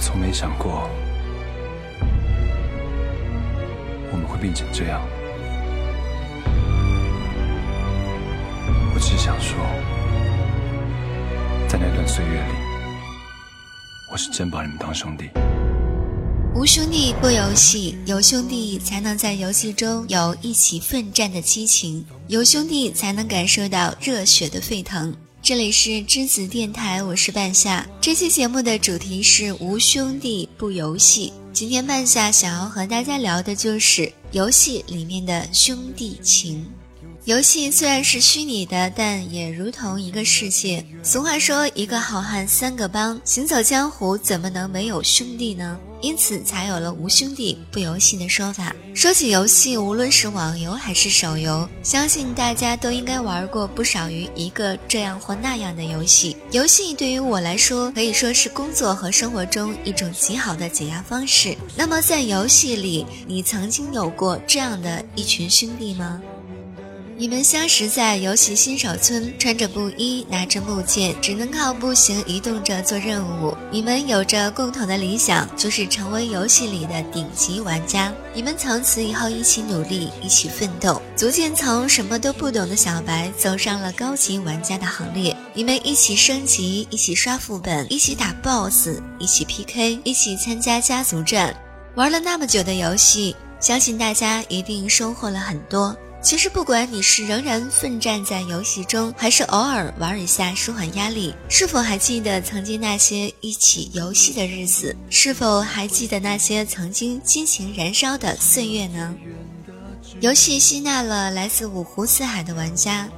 我从没想过我们会变成这样。我只想说，在那段岁月里，我是真把你们当兄弟。无兄弟不游戏，有兄弟才能在游戏中有一起奋战的激情，有兄弟才能感受到热血的沸腾。这里是栀子电台，我是半夏。这期节目的主题是无兄弟不游戏。今天半夏想要和大家聊的就是游戏里面的兄弟情。游戏虽然是虚拟的，但也如同一个世界。俗话说：“一个好汉三个帮，行走江湖怎么能没有兄弟呢？”因此才有了“无兄弟不游戏”的说法。说起游戏，无论是网游还是手游，相信大家都应该玩过不少于一个这样或那样的游戏。游戏对于我来说，可以说是工作和生活中一种极好的解压方式。那么，在游戏里，你曾经有过这样的一群兄弟吗？你们相识在游戏新手村，穿着布衣，拿着木剑，只能靠步行移动着做任务。你们有着共同的理想，就是成为游戏里的顶级玩家。你们从此以后一起努力，一起奋斗，逐渐从什么都不懂的小白走上了高级玩家的行列。你们一起升级，一起刷副本，一起打 BOSS，一起 PK，一起参加家族战。玩了那么久的游戏，相信大家一定收获了很多。其实，不管你是仍然奋战在游戏中，还是偶尔玩一下舒缓压力，是否还记得曾经那些一起游戏的日子？是否还记得那些曾经激情燃烧的岁月呢？游戏吸纳了来自五湖四海的玩家，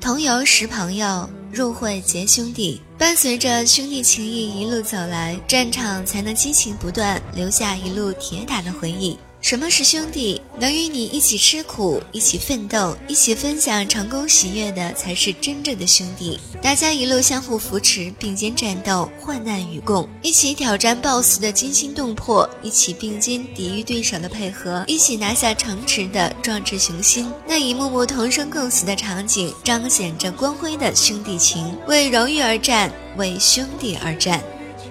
同游识朋友，入会结兄弟，伴随着兄弟情谊一路走来，战场才能激情不断，留下一路铁打的回忆。什么是兄弟？能与你一起吃苦、一起奋斗、一起分享成功喜悦的，才是真正的兄弟。大家一路相互扶持，并肩战斗，患难与共，一起挑战 BOSS 的惊心动魄，一起并肩抵御对手的配合，一起拿下城池的壮志雄心。那一幕幕同生共死的场景，彰显着光辉的兄弟情，为荣誉而战，为兄弟而战。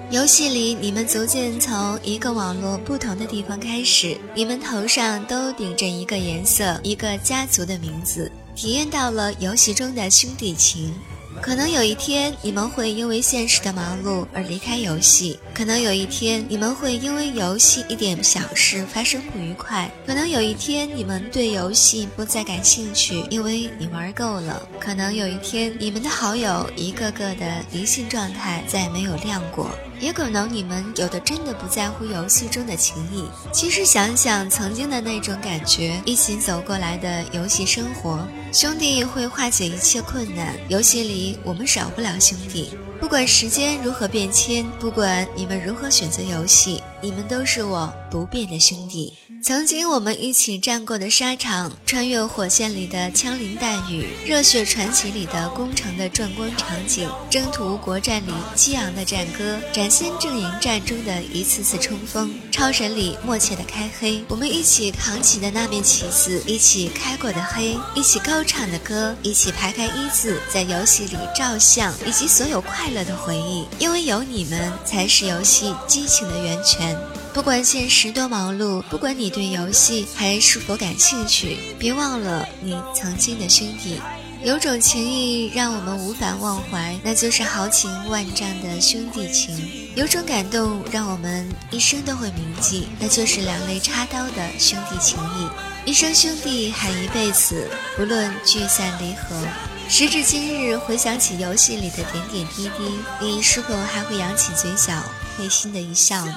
游戏里，你们逐渐从一个网络不同的地方开始，你们头上都顶着一个颜色、一个家族的名字，体验到了游戏中的兄弟情。可能有一天，你们会因为现实的忙碌而离开游戏；可能有一天，你们会因为游戏一点小事发生不愉快；可能有一天，你们对游戏不再感兴趣，因为你玩够了；可能有一天，你们的好友一个个的离线状态再没有亮过。也可能你们有的真的不在乎游戏中的情谊。其实想想曾经的那种感觉，一起走过来的游戏生活，兄弟会化解一切困难。游戏里我们少不了兄弟，不管时间如何变迁，不管你们如何选择游戏，你们都是我不变的兄弟。曾经我们一起战过的沙场，穿越火线里的枪林弹雨，热血传奇里的攻城的壮观场景，征途国战里激昂的战歌，崭新阵营战中的一次次冲锋，超神里默契的开黑，我们一起扛起的那面旗子，一起开过的黑，一起高唱的歌，一起排开一字在游戏里照相，以及所有快乐的回忆，因为有你们，才是游戏激情的源泉。不管现实多忙碌，不管你对游戏还是否感兴趣，别忘了你曾经的兄弟。有种情谊让我们无法忘怀，那就是豪情万丈的兄弟情；有种感动让我们一生都会铭记，那就是两肋插刀的兄弟情谊。一生兄弟喊一辈子，不论聚散离合。时至今日，回想起游戏里的点点滴滴，你是否还会扬起嘴角，会心的一笑呢？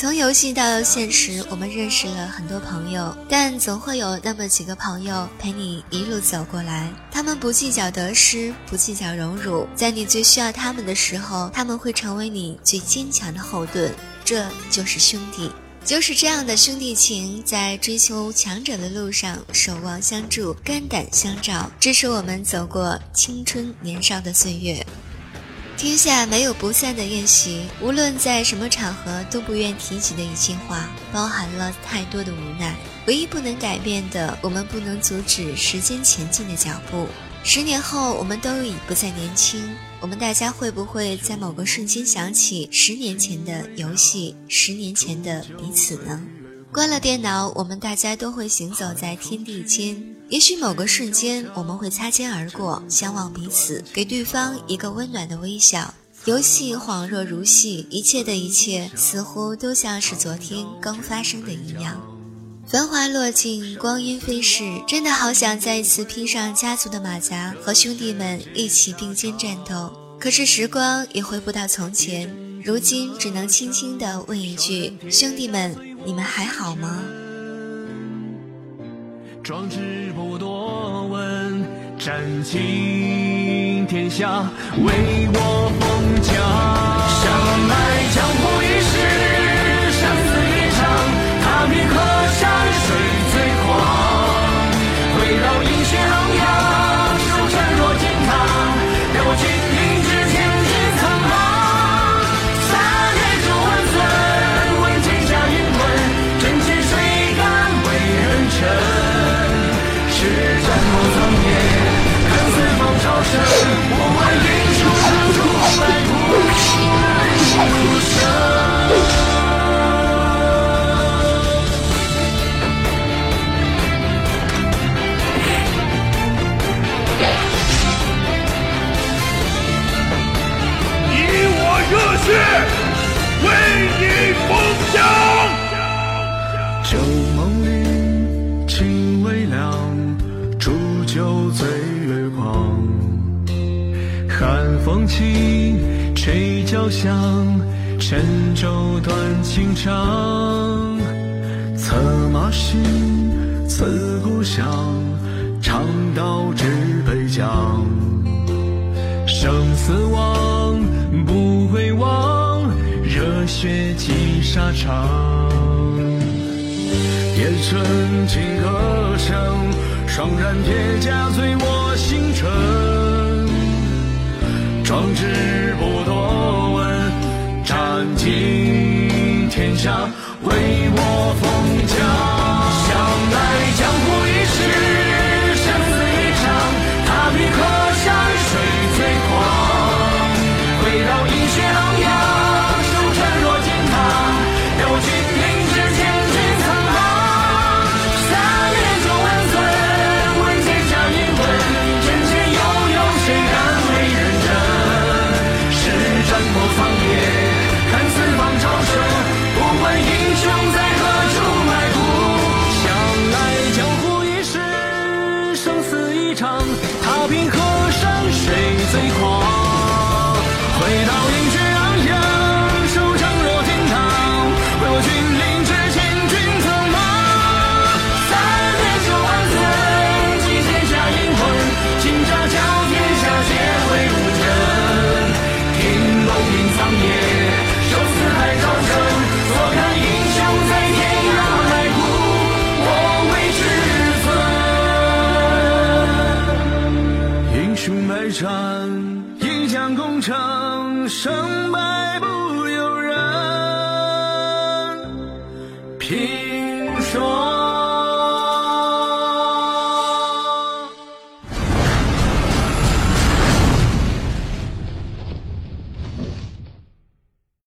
从游戏到现实，我们认识了很多朋友，但总会有那么几个朋友陪你一路走过来。他们不计较得失，不计较荣辱，在你最需要他们的时候，他们会成为你最坚强的后盾。这就是兄弟，就是这样的兄弟情，在追求强者的路上守望相助，肝胆相照，支持我们走过青春年少的岁月。天下没有不散的宴席，无论在什么场合都不愿提起的一句话，包含了太多的无奈。唯一不能改变的，我们不能阻止时间前进的脚步。十年后，我们都已不再年轻，我们大家会不会在某个瞬间想起十年前的游戏，十年前的彼此呢？关了电脑，我们大家都会行走在天地间。也许某个瞬间，我们会擦肩而过，相望彼此，给对方一个温暖的微笑。游戏恍若如戏，一切的一切似乎都像是昨天刚发生的一样。繁华落尽，光阴飞逝，真的好想再一次披上家族的马甲，和兄弟们一起并肩战斗。可是时光也回不到从前，如今只能轻轻地问一句：兄弟们，你们还好吗？壮志不多问，战尽天下为我起，吹角响，沉舟断情长。策马行，辞故乡，长刀指北疆。生死忘，不回望，热血击沙场。夜深尽歌声，霜染铁甲醉我星辰。壮志不多问，占尽天下为我封疆。向来最狂。回到白不由人。平